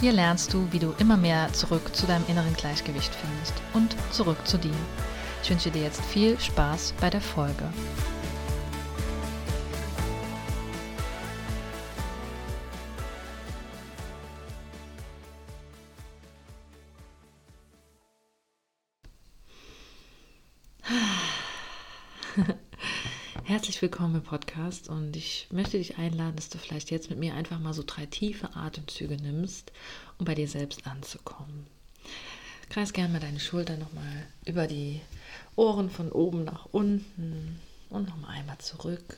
Hier lernst du, wie du immer mehr zurück zu deinem inneren Gleichgewicht findest und zurück zu dir. Ich wünsche dir jetzt viel Spaß bei der Folge. Willkommen im Podcast und ich möchte dich einladen, dass du vielleicht jetzt mit mir einfach mal so drei tiefe Atemzüge nimmst, um bei dir selbst anzukommen. Kreis gerne mal deine Schulter nochmal über die Ohren von oben nach unten und nochmal einmal zurück.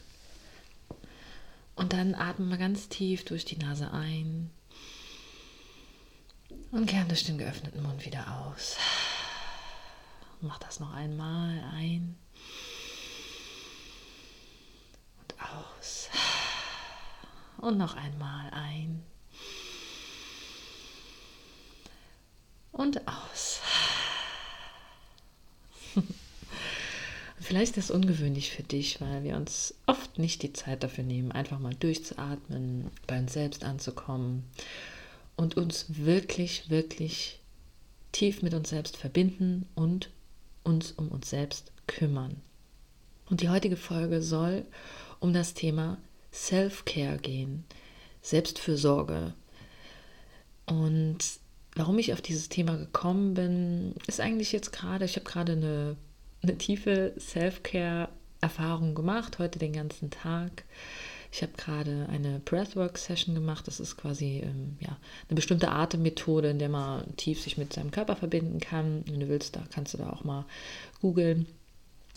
Und dann atme mal ganz tief durch die Nase ein und gern durch den geöffneten Mund wieder aus. Mach das noch einmal ein aus. Und noch einmal ein. Und aus. Vielleicht ist das ungewöhnlich für dich, weil wir uns oft nicht die Zeit dafür nehmen, einfach mal durchzuatmen, bei uns selbst anzukommen und uns wirklich, wirklich tief mit uns selbst verbinden und uns um uns selbst kümmern. Und die heutige Folge soll um das Thema Self-Care gehen, Selbstfürsorge. Und warum ich auf dieses Thema gekommen bin, ist eigentlich jetzt gerade, ich habe gerade eine, eine tiefe Self-Care-Erfahrung gemacht, heute den ganzen Tag. Ich habe gerade eine Breathwork-Session gemacht. Das ist quasi ähm, ja, eine bestimmte Atemmethode, in der man tief sich mit seinem Körper verbinden kann. Wenn du willst, da kannst du da auch mal googeln.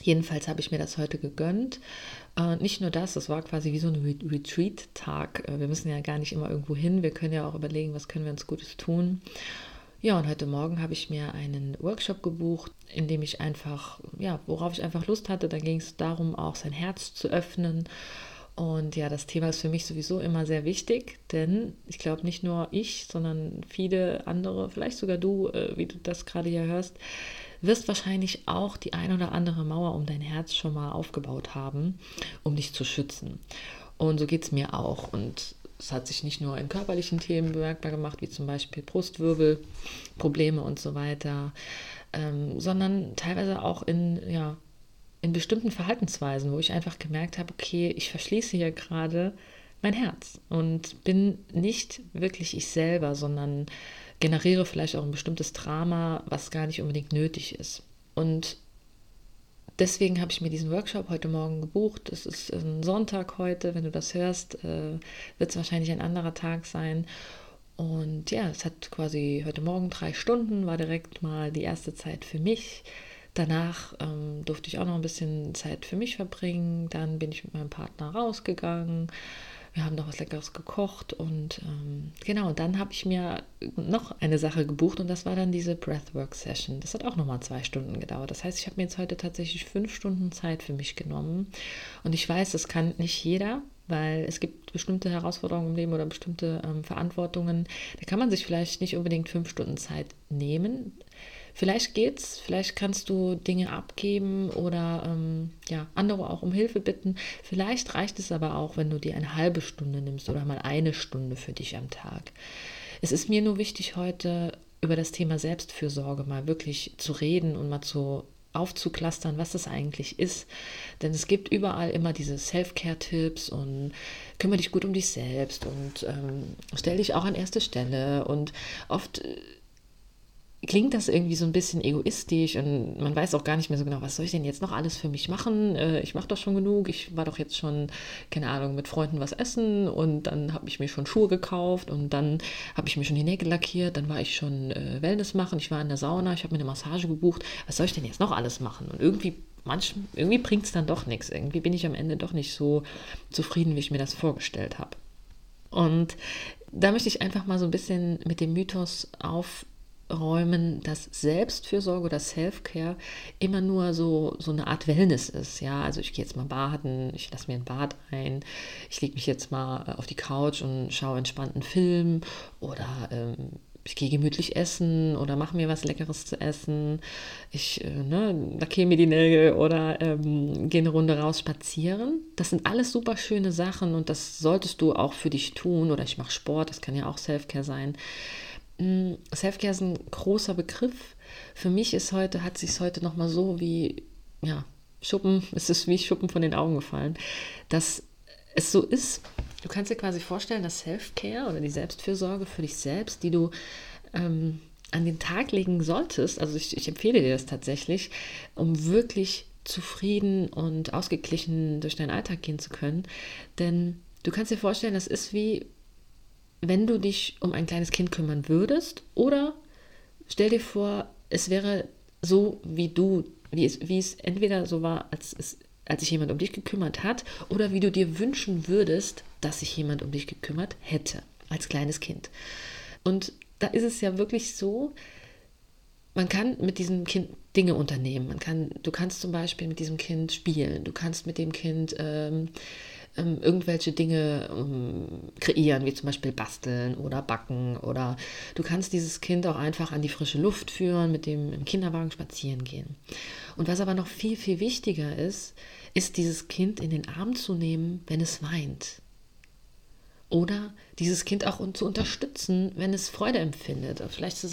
Jedenfalls habe ich mir das heute gegönnt. Äh, nicht nur das, es war quasi wie so ein Retreat-Tag. Äh, wir müssen ja gar nicht immer irgendwo hin. Wir können ja auch überlegen, was können wir uns Gutes tun. Ja, und heute Morgen habe ich mir einen Workshop gebucht, in dem ich einfach, ja, worauf ich einfach Lust hatte. Da ging es darum, auch sein Herz zu öffnen. Und ja, das Thema ist für mich sowieso immer sehr wichtig, denn ich glaube nicht nur ich, sondern viele andere, vielleicht sogar du, äh, wie du das gerade hier hörst, wirst wahrscheinlich auch die ein oder andere Mauer um dein Herz schon mal aufgebaut haben, um dich zu schützen. Und so geht es mir auch. Und es hat sich nicht nur in körperlichen Themen bemerkbar gemacht, wie zum Beispiel Brustwirbel, Probleme und so weiter, ähm, sondern teilweise auch in, ja, in bestimmten Verhaltensweisen, wo ich einfach gemerkt habe, okay, ich verschließe hier gerade mein Herz und bin nicht wirklich ich selber, sondern generiere vielleicht auch ein bestimmtes Drama, was gar nicht unbedingt nötig ist. Und deswegen habe ich mir diesen Workshop heute Morgen gebucht. Es ist ein Sonntag heute, wenn du das hörst, äh, wird es wahrscheinlich ein anderer Tag sein. Und ja, es hat quasi heute Morgen drei Stunden, war direkt mal die erste Zeit für mich. Danach ähm, durfte ich auch noch ein bisschen Zeit für mich verbringen. Dann bin ich mit meinem Partner rausgegangen, wir haben noch was Leckeres gekocht und ähm, genau, dann habe ich mir noch eine Sache gebucht und das war dann diese Breathwork-Session. Das hat auch nochmal zwei Stunden gedauert. Das heißt, ich habe mir jetzt heute tatsächlich fünf Stunden Zeit für mich genommen und ich weiß, das kann nicht jeder, weil es gibt bestimmte Herausforderungen im Leben oder bestimmte ähm, Verantwortungen. Da kann man sich vielleicht nicht unbedingt fünf Stunden Zeit nehmen. Vielleicht geht's, vielleicht kannst du Dinge abgeben oder ähm, ja, andere auch um Hilfe bitten. Vielleicht reicht es aber auch, wenn du dir eine halbe Stunde nimmst oder mal eine Stunde für dich am Tag. Es ist mir nur wichtig, heute über das Thema Selbstfürsorge mal wirklich zu reden und mal zu aufzuklustern, was das eigentlich ist. Denn es gibt überall immer diese Self-Care-Tipps und kümmere dich gut um dich selbst und ähm, stell dich auch an erste Stelle. Und oft klingt das irgendwie so ein bisschen egoistisch und man weiß auch gar nicht mehr so genau, was soll ich denn jetzt noch alles für mich machen? Äh, ich mache doch schon genug. Ich war doch jetzt schon, keine Ahnung, mit Freunden was essen und dann habe ich mir schon Schuhe gekauft und dann habe ich mir schon die Nägel lackiert, dann war ich schon äh, Wellness machen, ich war in der Sauna, ich habe mir eine Massage gebucht. Was soll ich denn jetzt noch alles machen? Und irgendwie irgendwie bringt es dann doch nichts. Irgendwie bin ich am Ende doch nicht so zufrieden, wie ich mir das vorgestellt habe. Und da möchte ich einfach mal so ein bisschen mit dem Mythos auf wegräumen, dass Selbstfürsorge oder Self-Care immer nur so, so eine Art Wellness ist. Ja, also ich gehe jetzt mal baden, ich lasse mir ein Bad ein, ich lege mich jetzt mal äh, auf die Couch und schaue entspannten Film oder ähm, ich gehe gemütlich essen oder mache mir was Leckeres zu essen. Ich äh, ne, lackiere mir die Nägel oder ähm, gehe eine Runde raus spazieren. Das sind alles super schöne Sachen und das solltest du auch für dich tun. Oder ich mache Sport, das kann ja auch Selfcare sein. Mm, Selfcare ist ein großer Begriff. Für mich ist heute, hat sich heute nochmal so wie, ja, Schuppen, es ist wie Schuppen von den Augen gefallen, dass es so ist, Du kannst dir quasi vorstellen, dass Self-Care oder die Selbstfürsorge für dich selbst, die du ähm, an den Tag legen solltest, also ich, ich empfehle dir das tatsächlich, um wirklich zufrieden und ausgeglichen durch deinen Alltag gehen zu können. Denn du kannst dir vorstellen, das ist wie, wenn du dich um ein kleines Kind kümmern würdest oder stell dir vor, es wäre so, wie du, wie es, wie es entweder so war, als es als sich jemand um dich gekümmert hat oder wie du dir wünschen würdest, dass sich jemand um dich gekümmert hätte als kleines Kind. Und da ist es ja wirklich so, man kann mit diesem Kind Dinge unternehmen. Man kann, du kannst zum Beispiel mit diesem Kind spielen, du kannst mit dem Kind ähm, ähm, irgendwelche Dinge ähm, kreieren, wie zum Beispiel basteln oder backen oder du kannst dieses Kind auch einfach an die frische Luft führen, mit dem im Kinderwagen spazieren gehen. Und was aber noch viel, viel wichtiger ist, ist dieses Kind in den Arm zu nehmen, wenn es weint. Oder dieses Kind auch zu unterstützen, wenn es Freude empfindet. Vielleicht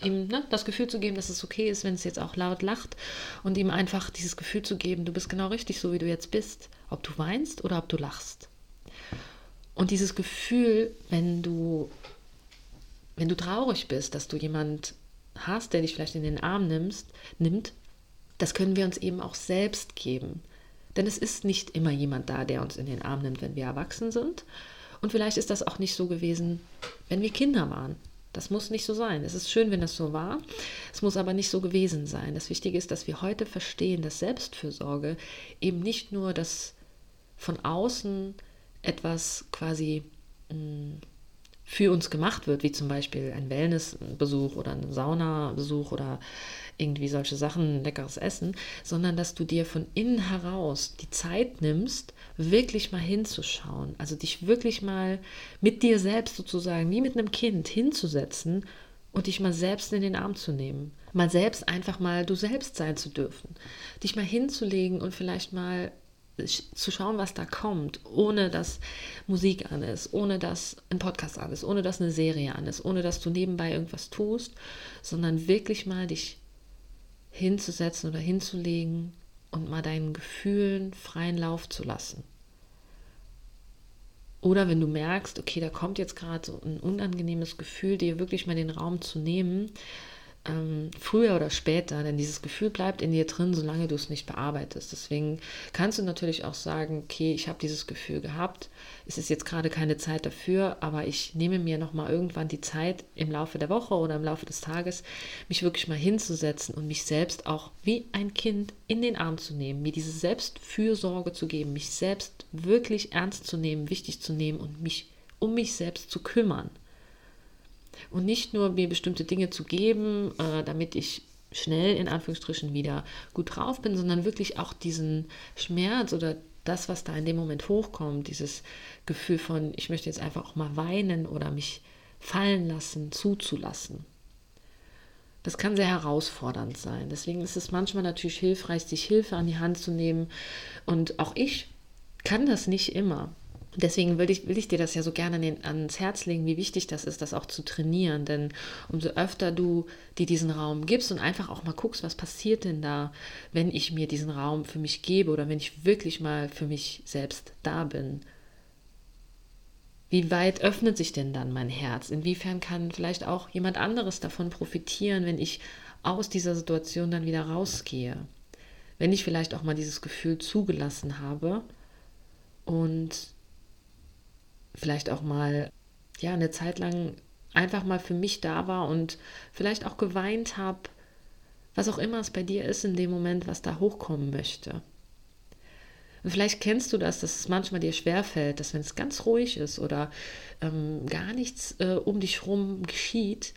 ihm ne, das Gefühl zu geben, dass es okay ist, wenn es jetzt auch laut lacht und ihm einfach dieses Gefühl zu geben, du bist genau richtig so, wie du jetzt bist, ob du weinst oder ob du lachst. Und dieses Gefühl, wenn du, wenn du traurig bist, dass du jemand hast, der dich vielleicht in den Arm nimmst, nimmt, das können wir uns eben auch selbst geben. Denn es ist nicht immer jemand da, der uns in den Arm nimmt, wenn wir erwachsen sind. Und vielleicht ist das auch nicht so gewesen, wenn wir Kinder waren. Das muss nicht so sein. Es ist schön, wenn das so war. Es muss aber nicht so gewesen sein. Das Wichtige ist, dass wir heute verstehen, dass Selbstfürsorge eben nicht nur das von außen etwas quasi mh, mm, für uns gemacht wird, wie zum Beispiel ein Wellnessbesuch oder ein Saunabesuch oder irgendwie solche Sachen, leckeres Essen, sondern dass du dir von innen heraus die Zeit nimmst, wirklich mal hinzuschauen, also dich wirklich mal mit dir selbst sozusagen, wie mit einem Kind hinzusetzen und dich mal selbst in den Arm zu nehmen, mal selbst einfach mal du selbst sein zu dürfen, dich mal hinzulegen und vielleicht mal zu schauen, was da kommt, ohne dass Musik an ist, ohne dass ein Podcast an ist, ohne dass eine Serie an ist, ohne dass du nebenbei irgendwas tust, sondern wirklich mal dich hinzusetzen oder hinzulegen und mal deinen Gefühlen freien Lauf zu lassen. Oder wenn du merkst, okay, da kommt jetzt gerade so ein unangenehmes Gefühl, dir wirklich mal den Raum zu nehmen ähm, früher oder später, denn dieses Gefühl bleibt in dir drin, solange du es nicht bearbeitest. Deswegen kannst du natürlich auch sagen, okay, ich habe dieses Gefühl gehabt, es ist jetzt gerade keine Zeit dafür, aber ich nehme mir nochmal irgendwann die Zeit im Laufe der Woche oder im Laufe des Tages, mich wirklich mal hinzusetzen und mich selbst auch wie ein Kind in den Arm zu nehmen, mir diese Selbstfürsorge zu geben, mich selbst wirklich ernst zu nehmen, wichtig zu nehmen und mich um mich selbst zu kümmern. Und nicht nur mir bestimmte Dinge zu geben, äh, damit ich schnell in Anführungsstrichen wieder gut drauf bin, sondern wirklich auch diesen Schmerz oder das, was da in dem Moment hochkommt, dieses Gefühl von, ich möchte jetzt einfach auch mal weinen oder mich fallen lassen, zuzulassen. Das kann sehr herausfordernd sein. Deswegen ist es manchmal natürlich hilfreich, sich Hilfe an die Hand zu nehmen. Und auch ich kann das nicht immer. Deswegen will ich, will ich dir das ja so gerne den, ans Herz legen, wie wichtig das ist, das auch zu trainieren. Denn umso öfter du dir diesen Raum gibst und einfach auch mal guckst, was passiert denn da, wenn ich mir diesen Raum für mich gebe oder wenn ich wirklich mal für mich selbst da bin. Wie weit öffnet sich denn dann mein Herz? Inwiefern kann vielleicht auch jemand anderes davon profitieren, wenn ich aus dieser Situation dann wieder rausgehe? Wenn ich vielleicht auch mal dieses Gefühl zugelassen habe und vielleicht auch mal ja eine Zeit lang einfach mal für mich da war und vielleicht auch geweint habe, was auch immer es bei dir ist in dem Moment, was da hochkommen möchte. Und vielleicht kennst du das, dass es manchmal dir schwerfällt, dass wenn es ganz ruhig ist oder ähm, gar nichts äh, um dich herum geschieht,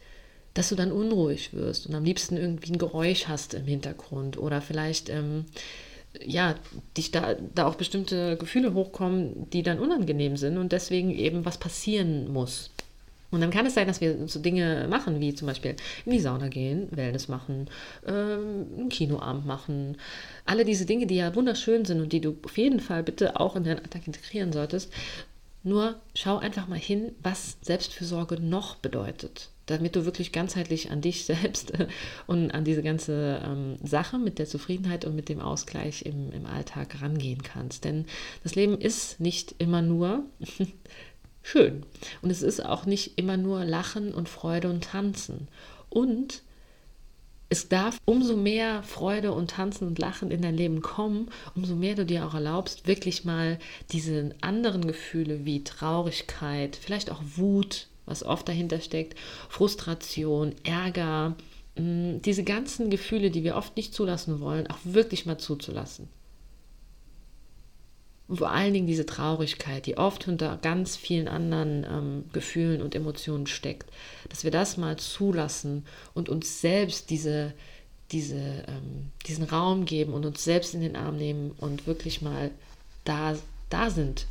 dass du dann unruhig wirst und am liebsten irgendwie ein Geräusch hast im Hintergrund oder vielleicht ähm, ja, dich da, da auch bestimmte Gefühle hochkommen, die dann unangenehm sind und deswegen eben was passieren muss. Und dann kann es sein, dass wir so Dinge machen, wie zum Beispiel in die Sauna gehen, Wellness machen, ähm, einen Kinoabend machen. Alle diese Dinge, die ja wunderschön sind und die du auf jeden Fall bitte auch in deinen Alltag integrieren solltest. Nur schau einfach mal hin, was Selbstfürsorge noch bedeutet, damit du wirklich ganzheitlich an dich selbst und an diese ganze ähm, Sache mit der Zufriedenheit und mit dem Ausgleich im, im Alltag rangehen kannst. Denn das Leben ist nicht immer nur schön. Und es ist auch nicht immer nur Lachen und Freude und Tanzen. Und es darf umso mehr Freude und Tanzen und Lachen in dein Leben kommen, umso mehr du dir auch erlaubst, wirklich mal diese anderen Gefühle wie Traurigkeit, vielleicht auch Wut, was oft dahinter steckt, Frustration, Ärger, mm, diese ganzen Gefühle, die wir oft nicht zulassen wollen, auch wirklich mal zuzulassen. Und vor allen Dingen diese Traurigkeit, die oft unter ganz vielen anderen ähm, Gefühlen und Emotionen steckt, dass wir das mal zulassen und uns selbst diese, diese, ähm, diesen Raum geben und uns selbst in den Arm nehmen und wirklich mal da, da sind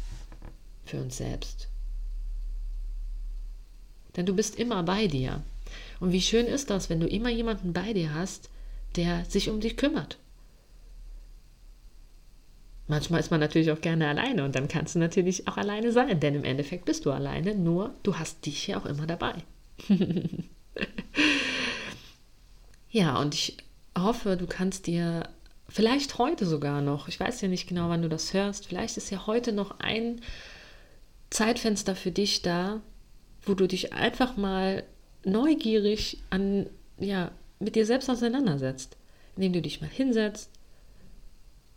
für uns selbst. Denn du bist immer bei dir. Und wie schön ist das, wenn du immer jemanden bei dir hast, der sich um dich kümmert. Manchmal ist man natürlich auch gerne alleine und dann kannst du natürlich auch alleine sein, denn im Endeffekt bist du alleine, nur du hast dich ja auch immer dabei. ja, und ich hoffe, du kannst dir vielleicht heute sogar noch, ich weiß ja nicht genau, wann du das hörst, vielleicht ist ja heute noch ein Zeitfenster für dich da, wo du dich einfach mal neugierig an, ja, mit dir selbst auseinandersetzt, indem du dich mal hinsetzt,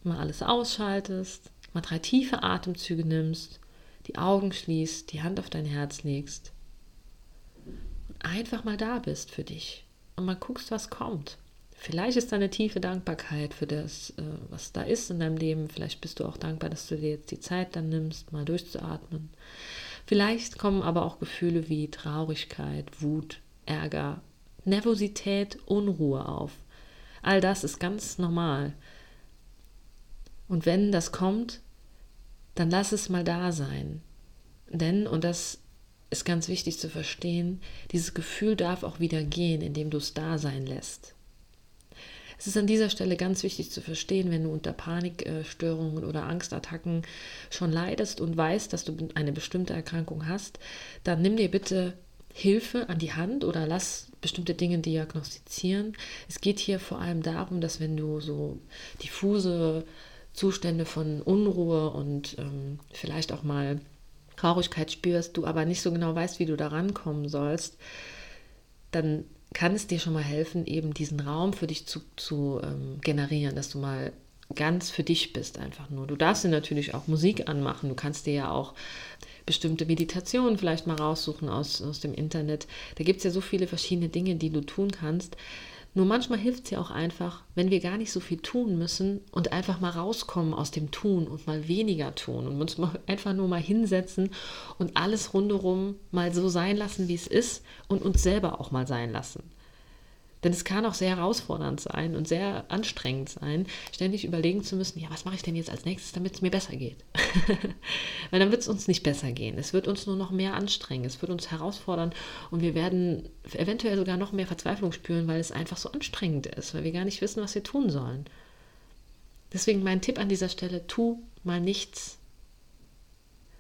mal alles ausschaltest, mal drei tiefe Atemzüge nimmst, die Augen schließt, die Hand auf dein Herz legst und einfach mal da bist für dich und mal guckst, was kommt. Vielleicht ist da eine tiefe Dankbarkeit für das, äh, was da ist in deinem Leben. Vielleicht bist du auch dankbar, dass du dir jetzt die Zeit dann nimmst, mal durchzuatmen. Vielleicht kommen aber auch Gefühle wie Traurigkeit, Wut, Ärger, Nervosität, Unruhe auf. All das ist ganz normal. Und wenn das kommt, dann lass es mal da sein. Denn, und das ist ganz wichtig zu verstehen, dieses Gefühl darf auch wieder gehen, indem du es da sein lässt. Es ist an dieser Stelle ganz wichtig zu verstehen, wenn du unter Panikstörungen oder Angstattacken schon leidest und weißt, dass du eine bestimmte Erkrankung hast, dann nimm dir bitte Hilfe an die Hand oder lass bestimmte Dinge diagnostizieren. Es geht hier vor allem darum, dass wenn du so diffuse Zustände von Unruhe und ähm, vielleicht auch mal Traurigkeit spürst, du aber nicht so genau weißt, wie du da rankommen sollst, dann kann es dir schon mal helfen, eben diesen Raum für dich zu, zu ähm, generieren, dass du mal ganz für dich bist einfach nur. Du darfst dir natürlich auch Musik anmachen, du kannst dir ja auch bestimmte Meditationen vielleicht mal raussuchen aus, aus dem Internet. Da gibt es ja so viele verschiedene Dinge, die du tun kannst. Nur manchmal hilft es ja auch einfach, wenn wir gar nicht so viel tun müssen und einfach mal rauskommen aus dem Tun und mal weniger tun und uns mal einfach nur mal hinsetzen und alles rundherum mal so sein lassen, wie es ist und uns selber auch mal sein lassen. Denn es kann auch sehr herausfordernd sein und sehr anstrengend sein, ständig überlegen zu müssen, ja, was mache ich denn jetzt als nächstes, damit es mir besser geht? Weil dann wird es uns nicht besser gehen. Es wird uns nur noch mehr anstrengen, es wird uns herausfordern und wir werden eventuell sogar noch mehr Verzweiflung spüren, weil es einfach so anstrengend ist, weil wir gar nicht wissen, was wir tun sollen. Deswegen mein Tipp an dieser Stelle, tu mal nichts.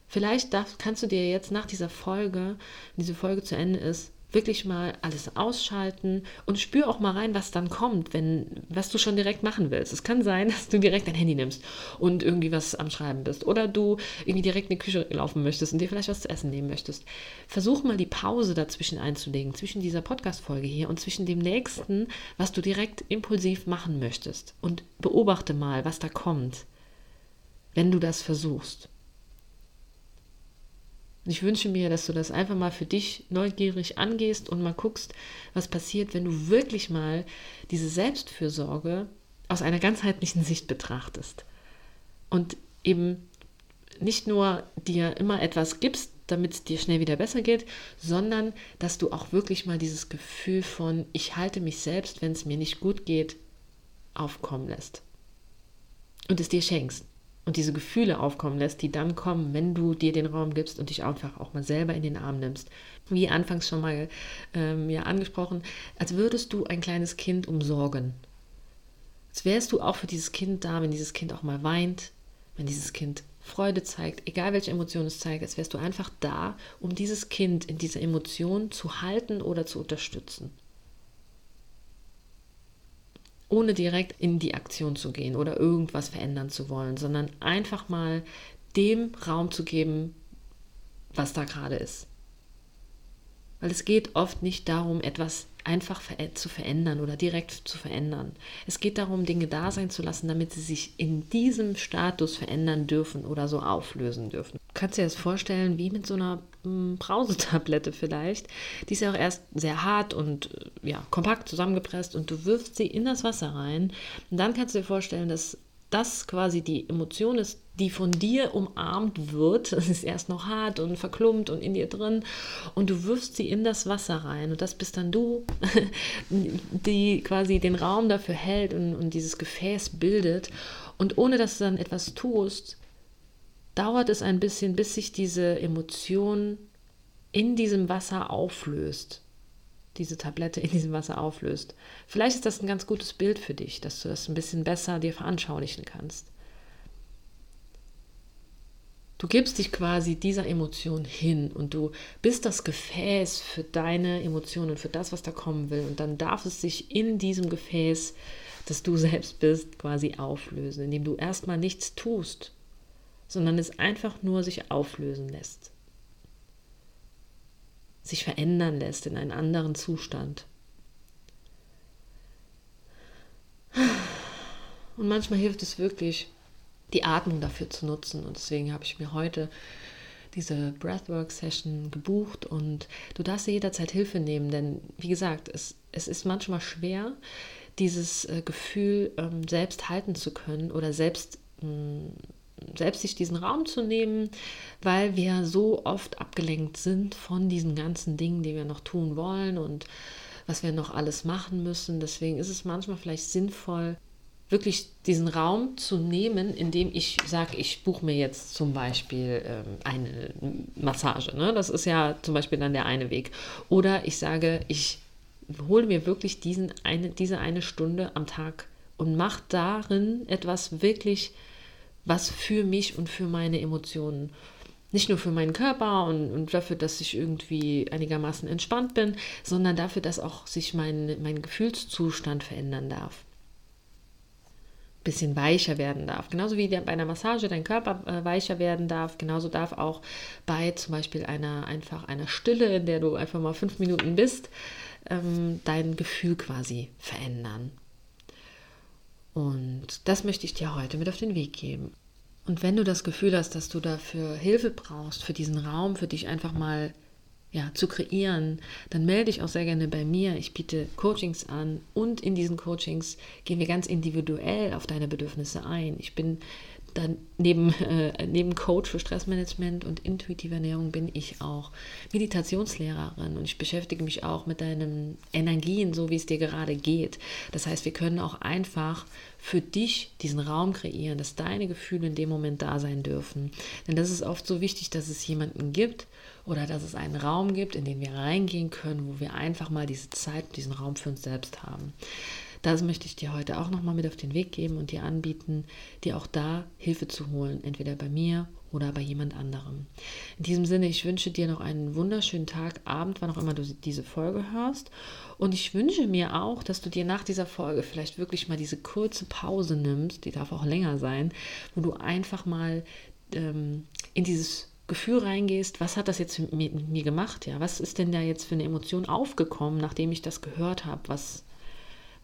Vielleicht darf, kannst du dir jetzt nach dieser Folge, wenn diese Folge zu Ende ist, wirklich mal alles ausschalten und spür auch mal rein, was dann kommt, wenn was du schon direkt machen willst. Es kann sein, dass du direkt dein Handy nimmst und irgendwie was am Schreiben bist oder du irgendwie direkt in die Küche laufen möchtest und dir vielleicht was zu essen nehmen möchtest. Versuch mal die Pause dazwischen einzulegen, zwischen dieser Podcast-Folge hier und zwischen dem nächsten, was du direkt impulsiv machen möchtest und beobachte mal, was da kommt, wenn du das versuchst. Und ich wünsche mir, dass du das einfach mal für dich neugierig angehst und mal guckst, was passiert, wenn du wirklich mal diese Selbstfürsorge aus einer ganzheitlichen Sicht betrachtest. Und eben nicht nur dir immer etwas gibst, damit es dir schnell wieder besser geht, sondern dass du auch wirklich mal dieses Gefühl von, ich halte mich selbst, wenn es mir nicht gut geht, aufkommen lässt. Und es dir schenkst. Und diese Gefühle aufkommen lässt, die dann kommen, wenn du dir den Raum gibst und dich einfach auch mal selber in den Arm nimmst. Wie anfangs schon mal ähm, ja, angesprochen, als würdest du ein kleines Kind umsorgen. Als wärst du auch für dieses Kind da, wenn dieses Kind auch mal weint, wenn dieses Kind Freude zeigt, egal welche Emotion es zeigt, als wärst du einfach da, um dieses Kind in dieser Emotion zu halten oder zu unterstützen. Ohne direkt in die Aktion zu gehen oder irgendwas verändern zu wollen, sondern einfach mal dem Raum zu geben, was da gerade ist. Weil es geht oft nicht darum, etwas einfach zu verändern oder direkt zu verändern. Es geht darum, Dinge da sein zu lassen, damit sie sich in diesem Status verändern dürfen oder so auflösen dürfen. Du kannst dir das vorstellen, wie mit so einer Brausetablette vielleicht. Die ist ja auch erst sehr hart und äh, ja, kompakt zusammengepresst und du wirfst sie in das Wasser rein. Und dann kannst du dir vorstellen, dass das quasi die Emotion ist, die von dir umarmt wird. Es ist erst noch hart und verklumpt und in dir drin und du wirfst sie in das Wasser rein und das bist dann du, die quasi den Raum dafür hält und, und dieses Gefäß bildet. Und ohne dass du dann etwas tust, dauert es ein bisschen, bis sich diese Emotion in diesem Wasser auflöst diese Tablette in diesem Wasser auflöst. Vielleicht ist das ein ganz gutes Bild für dich, dass du das ein bisschen besser dir veranschaulichen kannst. Du gibst dich quasi dieser Emotion hin und du bist das Gefäß für deine Emotionen für das, was da kommen will. Und dann darf es sich in diesem Gefäß, das du selbst bist, quasi auflösen, indem du erstmal nichts tust, sondern es einfach nur sich auflösen lässt sich verändern lässt in einen anderen Zustand. Und manchmal hilft es wirklich, die Atmung dafür zu nutzen. Und deswegen habe ich mir heute diese Breathwork-Session gebucht und du darfst dir jederzeit Hilfe nehmen, denn wie gesagt, es, es ist manchmal schwer, dieses äh, Gefühl ähm, selbst halten zu können oder selbst mh, mm, selbst sich diesen Raum zu nehmen, weil wir so oft abgelenkt sind von diesen ganzen Dingen, die wir noch tun wollen und was wir noch alles machen müssen. Deswegen ist es manchmal vielleicht sinnvoll, wirklich diesen Raum zu nehmen, indem ich sage, ich buche mir jetzt zum Beispiel ähm, eine Massage. Ne? Das ist ja zum Beispiel dann der eine Weg. Oder ich sage, ich hole mir wirklich diesen eine, diese eine Stunde am Tag und mache darin etwas wirklich was für mich und für meine Emotionen. Nicht nur für meinen Körper und, und dafür, dass ich irgendwie einigermaßen entspannt bin, sondern dafür, dass auch sich mein, mein Gefühlszustand verändern darf bisschen weicher werden darf. Genauso wie bei einer Massage dein Körper äh, weicher werden darf, genauso darf auch bei zum Beispiel einer einfach einer Stille, in der du einfach mal fünf Minuten bist, ähm, dein Gefühl quasi verändern. Und das möchte ich dir heute mit auf den Weg geben. Und wenn du das Gefühl hast, dass du dafür Hilfe brauchst, für diesen Raum, für dich einfach mal ja, zu kreieren, dann melde dich auch sehr gerne bei mir. Ich biete Coachings an und in diesen Coachings gehen wir ganz individuell auf deine Bedürfnisse ein. Ich bin dann neben, äh, neben Coach für Stressmanagement und intuitive Ernährung bin ich auch Meditationslehrerin und ich beschäftige mich auch mit deinen Energien, so wie es dir gerade geht. Das heißt, wir können auch einfach für dich diesen Raum kreieren, dass deine Gefühle in dem Moment da sein dürfen. Denn das ist oft so wichtig, dass es jemanden gibt oder dass es einen Raum gibt, in den wir reingehen können, wo wir einfach mal diese Zeit, diesen Raum für uns selbst haben. Das möchte ich dir heute auch nochmal mit auf den Weg geben und dir anbieten, dir auch da Hilfe zu holen, entweder bei mir oder bei jemand anderem. In diesem Sinne, ich wünsche dir noch einen wunderschönen Tag, Abend, wann auch immer du diese Folge hörst. Und ich wünsche mir auch, dass du dir nach dieser Folge vielleicht wirklich mal diese kurze Pause nimmst, die darf auch länger sein, wo du einfach mal ähm, in dieses Gefühl reingehst, was hat das jetzt mit mir gemacht? Ja, was ist denn da jetzt für eine Emotion aufgekommen, nachdem ich das gehört habe, was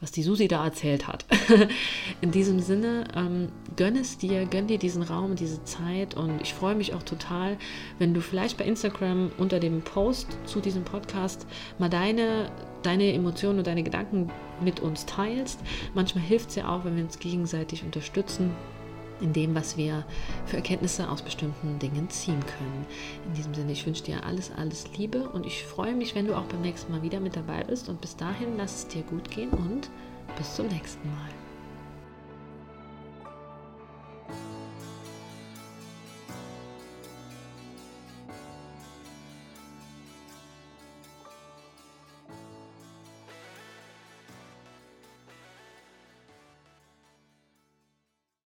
was die Susi da erzählt hat. In diesem Sinne, ähm, gönn es dir, gönn dir diesen Raum, diese Zeit und ich freue mich auch total, wenn du vielleicht bei Instagram unter dem Post zu diesem Podcast mal deine, deine Emotionen und deine Gedanken mit uns teilst. Manchmal hilft es ja auch, wenn wir uns gegenseitig unterstützen in dem, was wir für Erkenntnisse aus bestimmten Dingen ziehen können. In diesem Sinne, ich wünsche dir alles, alles Liebe und ich freue mich, wenn du auch beim nächsten Mal wieder mit dabei bist. Und bis dahin, lass es dir gut gehen und bis zum nächsten Mal.